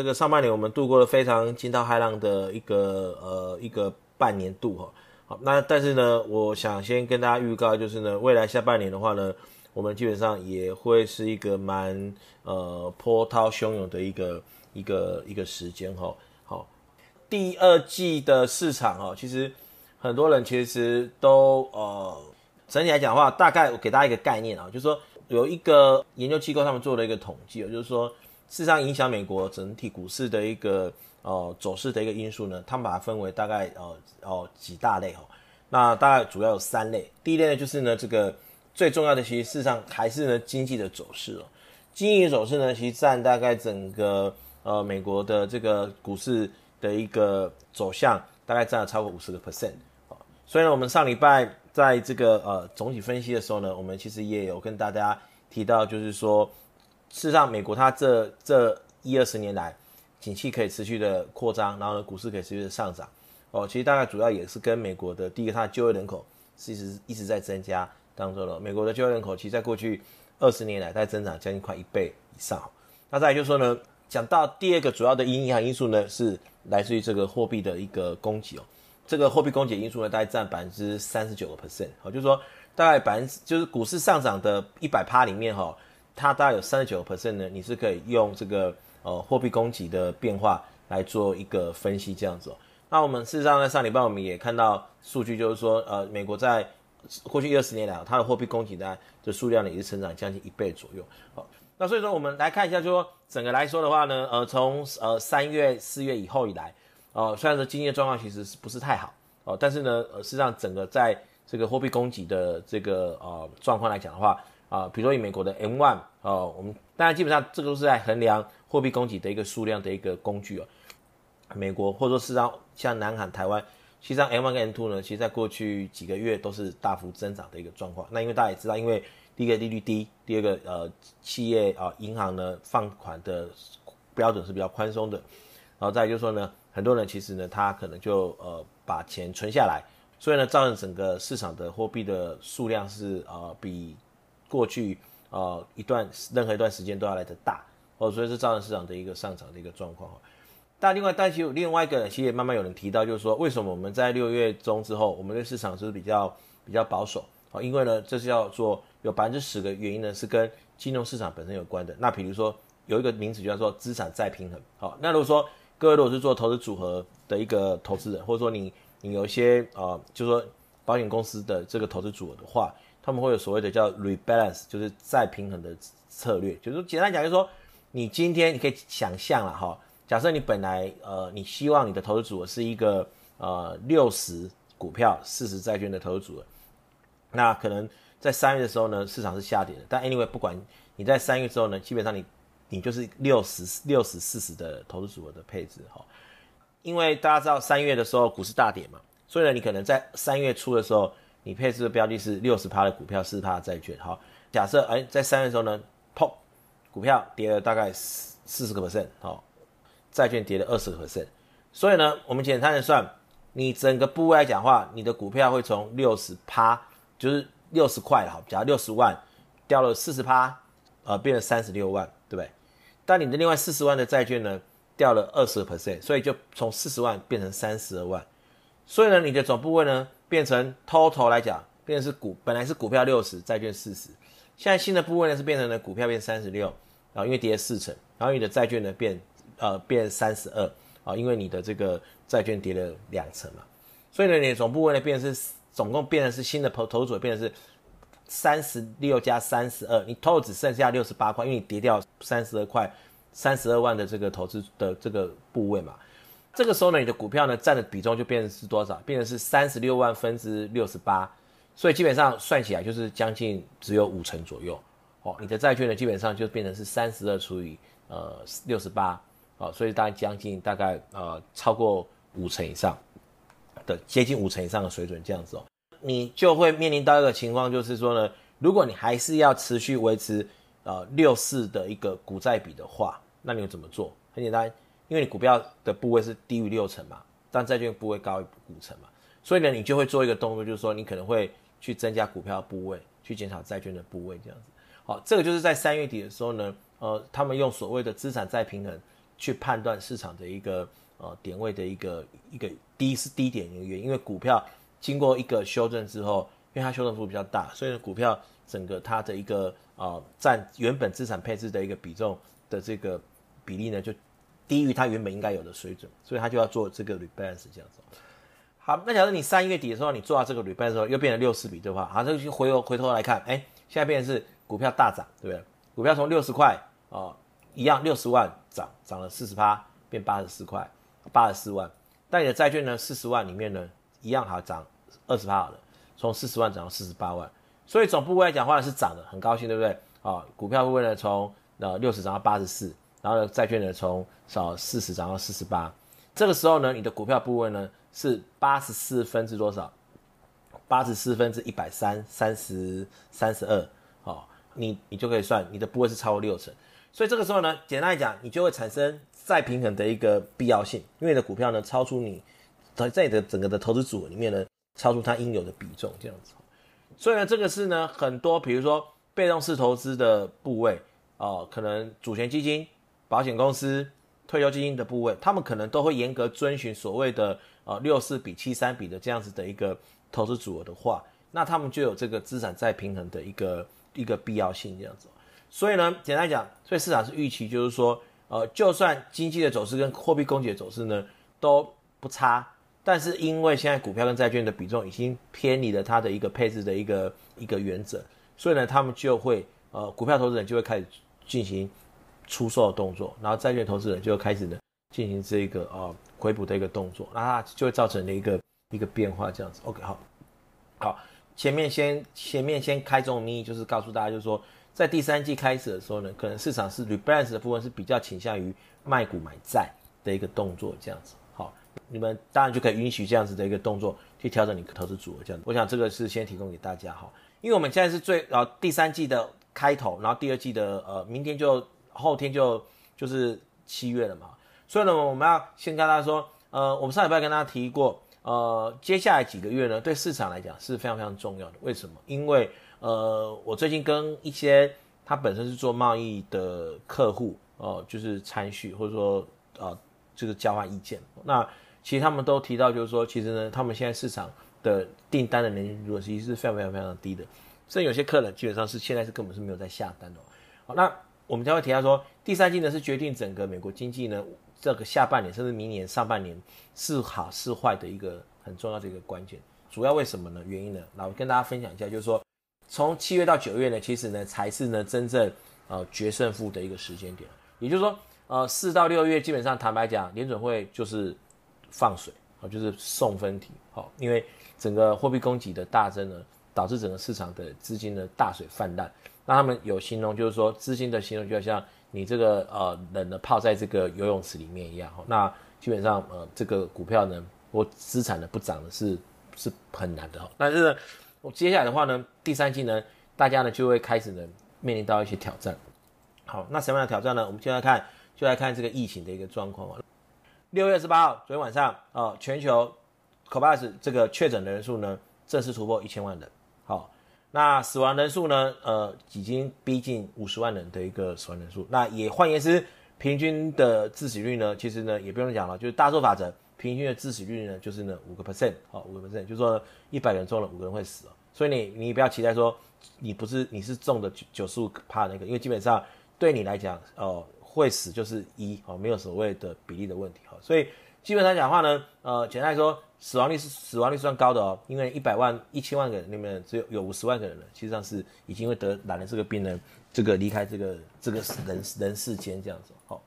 这个上半年我们度过了非常惊涛骇浪的一个呃一个半年度哈。好，那但是呢，我想先跟大家预告，就是呢，未来下半年的话呢，我们基本上也会是一个蛮呃波涛汹涌的一个一个一个时间哈。好，第二季的市场哈，其实很多人其实都呃整体来讲的话，大概我给大家一个概念啊，就是说有一个研究机构他们做了一个统计，就是说。事实上，影响美国整体股市的一个呃走势的一个因素呢，他们把它分为大概呃哦几大类哦。那大概主要有三类。第一类呢，就是呢这个最重要的，其实事实上还是呢经济的走势哦。经济的走势呢，其实占大概整个呃美国的这个股市的一个走向，大概占了超过五十个 percent 哦。所以呢，我们上礼拜在这个呃总体分析的时候呢，我们其实也有跟大家提到，就是说。事实上，美国它这这一二十年来，景气可以持续的扩张，然后呢，股市可以持续的上涨。哦，其实大概主要也是跟美国的第一个，它的就业人口其实一直在增加当中了。美国的就业人口其实在过去二十年来在增长将近快一倍以上。那再来就是说呢，讲到第二个主要的影响因素呢，是来自于这个货币的一个供给哦。这个货币供给因素呢，大概占百分之三十九个 percent。好，就是说大概百分之就是股市上涨的一百趴里面哈。它大概有三十九 percent 呢，你是可以用这个呃货币供给的变化来做一个分析这样子哦。那我们事实上在上礼拜我们也看到数据，就是说呃美国在过去一二十年来，它的货币供给的的数量呢也是成长将近一倍左右。好，那所以说我们来看一下，就说整个来说的话呢，呃从呃三月四月以后以来，呃虽然说经济状况其实是不是太好哦，但是呢呃事实上整个在这个货币供给的这个呃状况来讲的话。啊，比如说以美国的 M1，哦，我们当然基本上这个都是在衡量货币供给的一个数量的一个工具哦。美国或者说事实上像南韩、台湾，其实上 M1 跟 M2 呢，其实在过去几个月都是大幅增长的一个状况。那因为大家也知道，因为第一个利率低，第二个呃企业啊银行呢放款的标准是比较宽松的，然后再就是说呢，很多人其实呢他可能就呃把钱存下来，所以呢造成整个市场的货币的数量是呃比。过去呃一段任何一段时间都要来的大哦，所以是造成市场的一个上涨的一个状况。但另外，但其另外一个，其实也慢慢有人提到，就是说为什么我们在六月中之后，我们对市场是比较比较保守啊？因为呢，这是要做有百分之十个原因呢是跟金融市场本身有关的。那比如说有一个名词叫做资产再平衡。好，那如果说各位如果是做投资组合的一个投资人，或者说你你有一些呃，就是说保险公司的这个投资组合的话。他们会有所谓的叫 rebalance，就是再平衡的策略。就是简单讲，就是说你今天你可以想象了哈，假设你本来呃你希望你的投资组合是一个呃六十股票四十债券的投资组合，那可能在三月的时候呢，市场是下跌的。但 anyway 不管你在三月之后呢，基本上你你就是六十六十四十的投资组合的配置哈。因为大家知道三月的时候股市大跌嘛，所以呢你可能在三月初的时候。你配置的标的是六十趴的股票，四十趴的债券。好，假设哎，在三月的时候呢，砰，股票跌了大概四四十个 percent，好，债券跌了二十个 percent。所以呢，我们简单的算，你整个部位来讲话，你的股票会从六十趴，就是六十块，好，假如六十万掉了四十趴，呃，变成三十六万，对不对？但你的另外四十万的债券呢，掉了二十个 percent，所以就从四十万变成三十二万。所以呢，你的总部位呢？变成 total 来讲，变成是股本来是股票六十，债券四十，现在新的部位呢是变成了股票变三十六，然后因为跌了四成，然后你的债券呢变呃变三十二，啊，因为你的这个债券跌了两成嘛，所以呢你的总部位呢变成是总共变成是新的投投组变成是三十六加三十二，你 total 只剩下六十八块，因为你跌掉三十二块，三十二万的这个投资的这个部位嘛。这个时候呢，你的股票呢占的比重就变成是多少？变成是三十六万分之六十八，所以基本上算起来就是将近只有五成左右。哦，你的债券呢基本上就变成是三十二除以呃六十八，哦，所以大概将近大概呃超过五成以上的接近五成以上的水准这样子哦，你就会面临到一个情况，就是说呢，如果你还是要持续维持呃六四的一个股债比的话，那你会怎么做？很简单。因为你股票的部位是低于六成嘛，但债券部位高于五成嘛，所以呢，你就会做一个动作，就是说你可能会去增加股票部位，去减少债券的部位，这样子。好，这个就是在三月底的时候呢，呃，他们用所谓的资产再平衡去判断市场的一个呃点位的一个一个低是低点的原因，因为股票经过一个修正之后，因为它修正幅度比较大，所以呢股票整个它的一个呃占原本资产配置的一个比重的这个比例呢就低于它原本应该有的水准，所以它就要做这个 rebalance 这样子。好，那假如你三月底的时候你做到这个 rebalance 的时候又变成六四比对的话，好，这就回头回头来看，哎，现在变成是股票大涨，对不对？股票从六十块啊。一样六十万涨涨了四十趴，变八十四块，八十四万。但你的债券呢，四十万里面呢，一样好涨二十趴好了，从四十万涨到四十八万。所以总部位来讲话呢是涨的，很高兴，对不对？啊，股票部位呢从呃六十涨到八十四，然后呢债券呢从少四十涨到四十八。这个时候呢，你的股票部位呢是八十四分之多少？八十四分之一百三三十三十二。好，你你就可以算你的部位是超过六成。所以这个时候呢，简单来讲，你就会产生再平衡的一个必要性，因为你的股票呢超出你，在你的整个的投资组合里面呢，超出它应有的比重，这样子。所以呢，这个是呢很多，比如说被动式投资的部位啊、呃，可能主权基金、保险公司、退休基金的部位，他们可能都会严格遵循所谓的呃六四比七三比的这样子的一个投资组合的话，那他们就有这个资产再平衡的一个一个必要性，这样子。所以呢，简单讲，所以市场是预期，就是说，呃，就算经济的走势跟货币供给的走势呢都不差，但是因为现在股票跟债券的比重已经偏离了它的一个配置的一个一个原则，所以呢，他们就会，呃，股票投资人就会开始进行出售的动作，然后债券投资人就会开始呢进行这个呃回补的一个动作，那它就会造成了一个一个变化，这样子。OK，好，好，前面先前面先开宗明义，就是告诉大家，就是说。在第三季开始的时候呢，可能市场是 rebalance 的部分是比较倾向于卖股买债的一个动作，这样子。好，你们当然就可以允许这样子的一个动作去调整你投资组合，这样子。我想这个是先提供给大家哈，因为我们现在是最呃第三季的开头，然后第二季的呃明天就后天就就是七月了嘛，所以呢我们要先跟大家说，呃我们上礼拜跟大家提过，呃接下来几个月呢对市场来讲是非常非常重要的，为什么？因为呃，我最近跟一些他本身是做贸易的客户，哦、呃，就是参叙或者说呃，就是交换意见。那其实他们都提到，就是说，其实呢，他们现在市场的订单的能见度其实是非常非常非常低的，甚至有些客人基本上是现在是根本是没有在下单的。好，那我们将会提到说，第三季呢是决定整个美国经济呢这个下半年甚至明年上半年是好是坏的一个很重要的一个关键。主要为什么呢？原因呢？那我跟大家分享一下，就是说。从七月到九月呢，其实呢才是呢真正呃决胜负的一个时间点。也就是说，呃四到六月基本上坦白讲，联准会就是放水啊，就是送分题。好，因为整个货币供给的大增呢，导致整个市场的资金的大水泛滥。那他们有形容就是说，资金的形容就像你这个呃冷的泡在这个游泳池里面一样。那基本上呃这个股票呢或资产呢不涨的是是很难的。但是呢。我接下来的话呢，第三季呢，大家呢就会开始呢面临到一些挑战。好，那什么样的挑战呢？我们就来看，就来看这个疫情的一个状况。六月十八号，昨天晚上，哦，全球 COVID 这个确诊的人数呢正式突破一千万人。好，那死亡人数呢，呃，已经逼近五十万人的一个死亡人数。那也换言之，平均的致死率呢，其实呢也不用讲了，就是大数法则。平均的致死率呢，就是呢五个 percent，好，五个 percent，就是说一百人中了五个人会死，所以你你不要期待说你不是你是中的九九十五趴那个，因为基本上对你来讲哦会死就是一哦，没有所谓的比例的问题哈，所以基本上讲话呢，呃，简单来说死亡率是死亡率算高的哦，因为一百万一千万个人里面只有有五十万个人了，其实上是已经会得染了这个病人，这个离开这个这个人人世间这样子，好。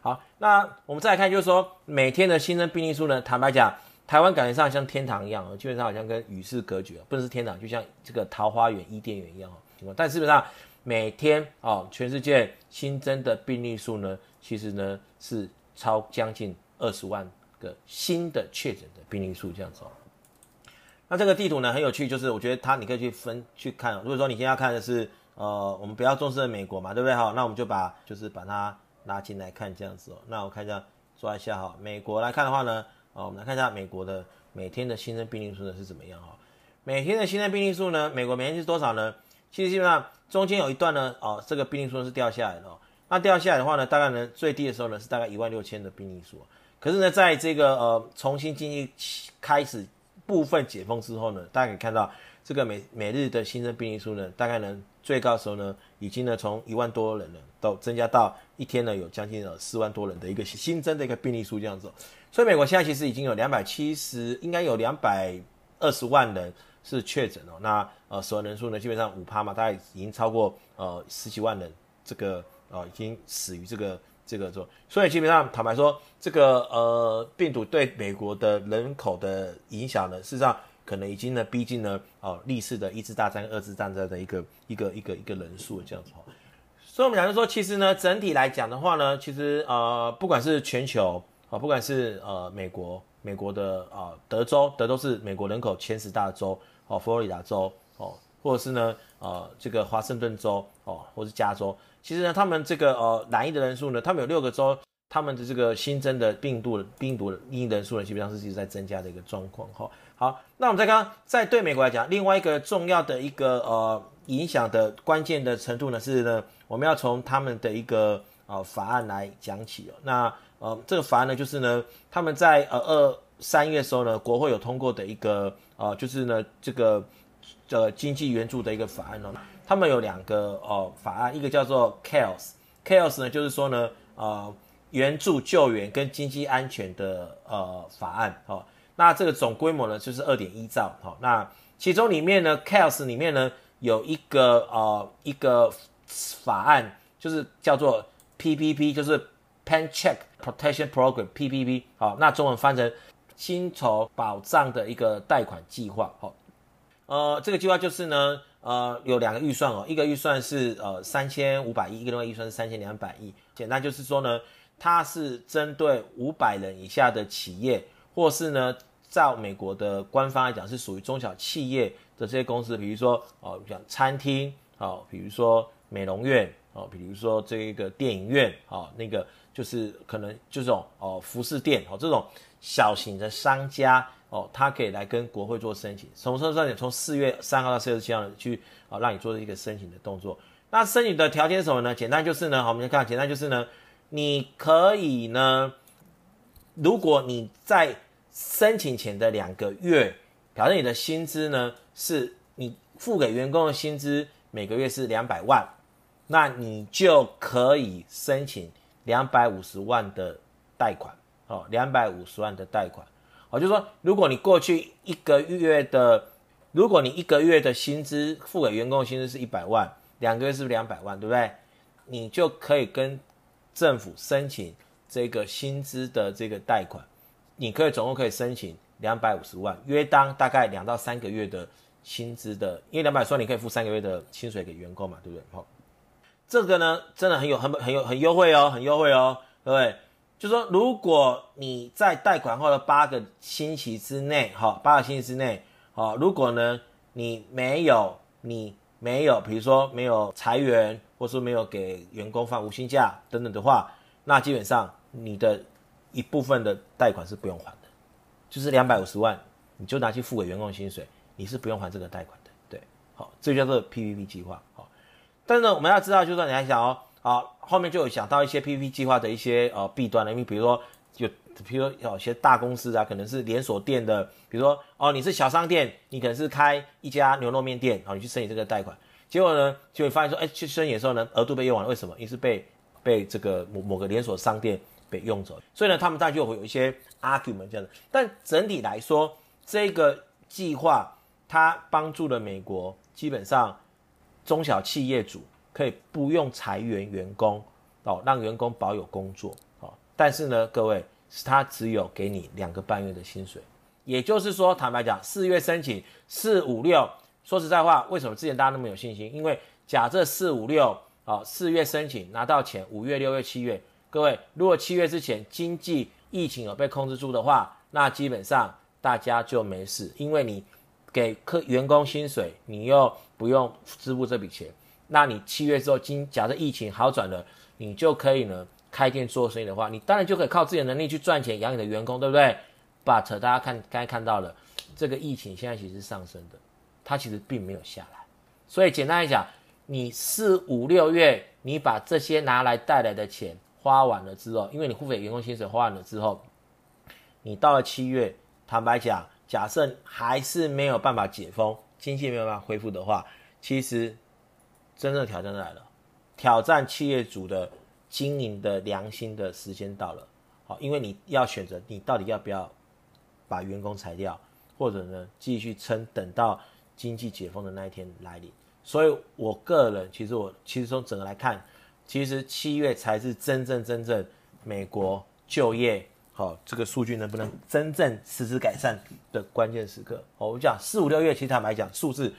好，那我们再来看，就是说每天的新增病例数呢，坦白讲，台湾感觉上像天堂一样，基本上好像跟与世隔绝，不能是天堂，就像这个桃花源、伊甸园一样哦。但基本上每天哦，全世界新增的病例数呢，其实呢是超将近二十万个新的确诊的病例数这样子哦。那这个地图呢很有趣，就是我觉得它你可以去分去看。如果说你现在要看的是呃，我们比较重视的美国嘛，对不对？好，那我们就把就是把它。拉进来看这样子哦，那我看一下，抓一下哈。美国来看的话呢，哦，我们来看一下美国的每天的新增病例数呢是怎么样哈？每天的新增病例数呢，美国每天是多少呢？其实基本上中间有一段呢，哦，这个病例数是掉下来的哦。那掉下来的话呢，大概呢最低的时候呢是大概一万六千的病例数。可是呢，在这个呃重新经济开始部分解封之后呢，大家可以看到这个每每日的新增病例数呢，大概呢最高的时候呢，已经呢从一万多人呢都增加到一天呢有将近呃四万多人的一个新增的一个病例数这样子。所以美国现在其实已经有两百七十，应该有两百二十万人是确诊哦。那呃死亡人数呢，基本上五趴嘛，大概已经超过呃十几万人，这个呃已经死于这个。这个做，所以基本上坦白说，这个呃病毒对美国的人口的影响呢，事实上可能已经呢逼近了哦历史的一次大战、二次大战的一个一个一个一个人数这样子。所以我们讲就说，其实呢整体来讲的话呢，其实呃不管是全球啊，不管是呃美国美国的啊德州，德州是美国人口前十大州哦，佛罗里达州，或是呢呃这个华盛顿州哦，或是加州。其实呢，他们这个呃染疫的人数呢，他们有六个州，他们的这个新增的病毒病毒的疫人数呢，基本上是一直在增加的一个状况哈。好，那我们再看，在对美国来讲，另外一个重要的一个呃影响的关键的程度呢，是呢，我们要从他们的一个呃法案来讲起哦。那呃这个法案呢，就是呢，他们在呃二三月的时候呢，国会有通过的一个呃就是呢这个的经济援助的一个法案哦。他们有两个呃法案，一个叫做 CARES，CARES 呢就是说呢呃援助救援跟经济安全的呃法案哦，那这个总规模呢就是二点一兆、哦，那其中里面呢 CARES 里面呢有一个呃一个法案就是叫做 PPP，就是 Paycheck Protection Program PPP 好、哦，那中文翻成薪酬保障的一个贷款计划好，呃这个计划就是呢。呃，有两个预算哦，一个预算是呃三千五百亿，一个另外预算是三千两百亿。简单就是说呢，它是针对五百人以下的企业，或是呢，照美国的官方来讲是属于中小企业的这些公司，比如说哦，像餐厅哦，比如说美容院哦，比如说这个电影院哦，那个就是可能就这种哦服饰店哦这种小型的商家。哦，他可以来跟国会做申请，从什么时候？从四月三号到四月七号去啊，让你做一个申请的动作。那申请的条件是什么呢？简单就是呢，好，我们来看，简单就是呢，你可以呢，如果你在申请前的两个月，表示你的薪资呢是你付给员工的薪资每个月是两百万，那你就可以申请两百五十万的贷款，哦，两百五十万的贷款。好，就是说，如果你过去一个月的，如果你一个月的薪资付给员工的薪资是一百万，两个月是不是两百万，对不对？你就可以跟政府申请这个薪资的这个贷款，你可以总共可以申请两百五十万，约当大概两到三个月的薪资的，因为两百万你可以付三个月的薪水给员工嘛，对不对？好，这个呢真的很有很很有很优惠哦，很优惠哦，对不对？就说，如果你在贷款后的八个星期之内，哈，八个星期之内，好，如果呢你没有你没有，比如说没有裁员，或是没有给员工放无薪假等等的话，那基本上你的一部分的贷款是不用还的，就是两百五十万，你就拿去付给员工薪水，你是不用还这个贷款的，对，好，这叫做 PPP 计划，好，但是呢，我们要知道，就是你还想哦。好，后面就有想到一些 PPP 计划的一些呃弊端了，因为比如说有，比如说有些大公司啊，可能是连锁店的，比如说哦你是小商店，你可能是开一家牛肉面店，好，你去申请这个贷款，结果呢就会发现说，哎，去申请的时候呢额度被用完了，为什么？因为是被被这个某某个连锁商店被用走，所以呢他们当然就会有一些 argument 这样的，但整体来说，这个计划它帮助了美国基本上中小企业主。可以不用裁员员工哦，让员工保有工作哦。但是呢，各位，是他只有给你两个半月的薪水，也就是说，坦白讲，四月申请四五六，说实在话，为什么之前大家那么有信心？因为假设四五六哦，四月申请拿到钱，五月、六月、七月，各位，如果七月之前经济疫情有被控制住的话，那基本上大家就没事，因为你给客员工薪水，你又不用支付这笔钱。那你七月之后，今假设疫情好转了，你就可以呢开店做生意的话，你当然就可以靠自己的能力去赚钱养你的员工，对不对？But 大家看刚才看到了，这个疫情现在其实是上升的，它其实并没有下来。所以简单来讲，你四五六月你把这些拿来带来的钱花完了之后，因为你付给员工薪水花完了之后，你到了七月，坦白讲，假设还是没有办法解封，经济没有办法恢复的话，其实真正的挑战来了，挑战企业主的经营的良心的时间到了。好，因为你要选择，你到底要不要把员工裁掉，或者呢继续撑，等到经济解封的那一天来临。所以，我个人其实我其实从整个来看，其实七月才是真正真正美国就业好、这个数据能不能真正实质改善的关键时刻。哦，我讲四五六月，其实坦白讲，数字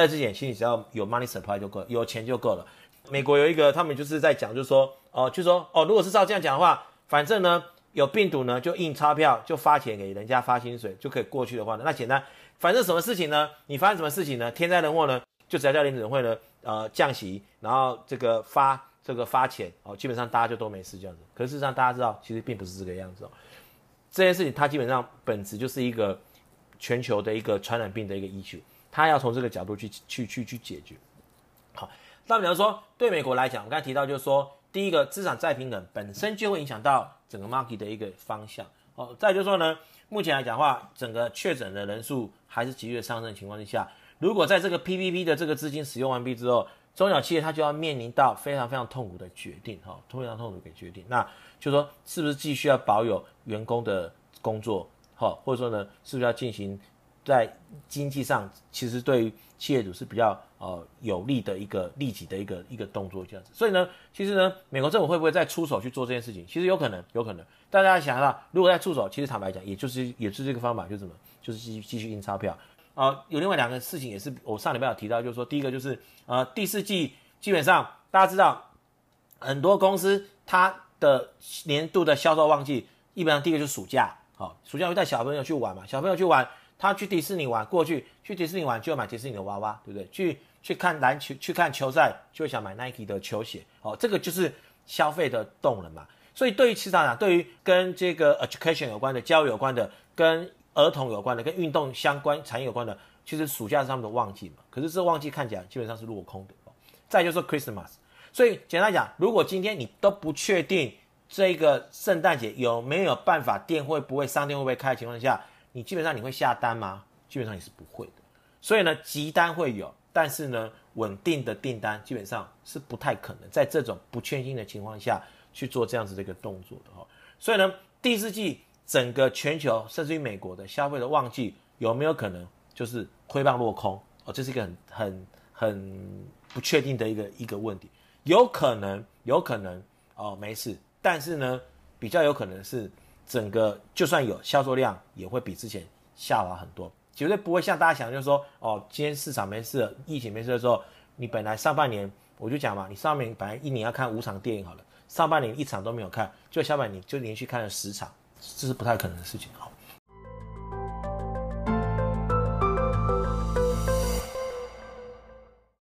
在之前，其实只要有 money supply 就够，有钱就够了。美国有一个，他们就是在讲，就是说哦，就说哦，如果是照这样讲的话，反正呢有病毒呢，就印钞票，就发钱给人家发薪水就可以过去的话呢，那简单。反正什么事情呢？你发生什么事情呢？天灾人祸呢？就只要叫联准会呢，呃，降息，然后这个发这个发钱哦，基本上大家就都没事这样子。可是事实上大家知道，其实并不是这个样子哦。这件事情它基本上本质就是一个全球的一个传染病的一个 issue，他要从这个角度去去去去解决。好，那比方说对美国来讲，我刚才提到就是说，第一个资产再平衡本身就会影响到整个 market 的一个方向。哦，再就是说呢，目前来讲的话，整个确诊的人数还是急剧上升的情况之下。如果在这个 PPP 的这个资金使用完毕之后，中小企业它就要面临到非常非常痛苦的决定，哈，非常痛苦的决定。那就是说，是不是继续要保有员工的工作，哈，或者说呢，是不是要进行在经济上，其实对于企业主是比较呃有利的一个利己的一个一个动作这样子。所以呢，其实呢，美国政府会不会再出手去做这件事情？其实有可能，有可能。大家想到，如果再出手，其实坦白讲，也就是也是这个方法，就是什么？就是继续继续印钞票。啊、呃，有另外两个事情也是我上礼拜有提到，就是说第一个就是呃第四季基本上大家知道很多公司它的年度的销售旺季，基本上第一个就是暑假，好、暑假会带小朋友去玩嘛，小朋友去玩，他去迪士尼玩，过去去迪士尼玩就要买迪士尼的娃娃，对不对？去去看篮球，去看球赛就会想买 Nike 的球鞋，哦，这个就是消费的动能嘛。所以对于市场啊，对于跟这个 education 有关的、教育有关的、跟儿童有关的、跟运动相关产业有关的，其实暑假是他们的旺季嘛。可是这旺季看起来基本上是落空的。再就是 Christmas，所以简单讲，如果今天你都不确定这个圣诞节有没有办法，店会不会、商店会不会开的情况下，你基本上你会下单吗？基本上你是不会的。所以呢，急单会有，但是呢，稳定的订单基本上是不太可能在这种不确定的情况下去做这样子的一个动作的哈。所以呢，第四季。整个全球甚至于美国的消费的旺季有没有可能就是亏棒落空？哦，这是一个很很很不确定的一个一个问题。有可能，有可能哦，没事。但是呢，比较有可能是整个就算有销售量，也会比之前下滑很多，绝对不会像大家想，就是说哦，今天市场没事，疫情没事的时候，你本来上半年我就讲嘛，你上面本来一年要看五场电影好了，上半年一场都没有看，就下半年就连续看了十场。这是不太可能的事情，好。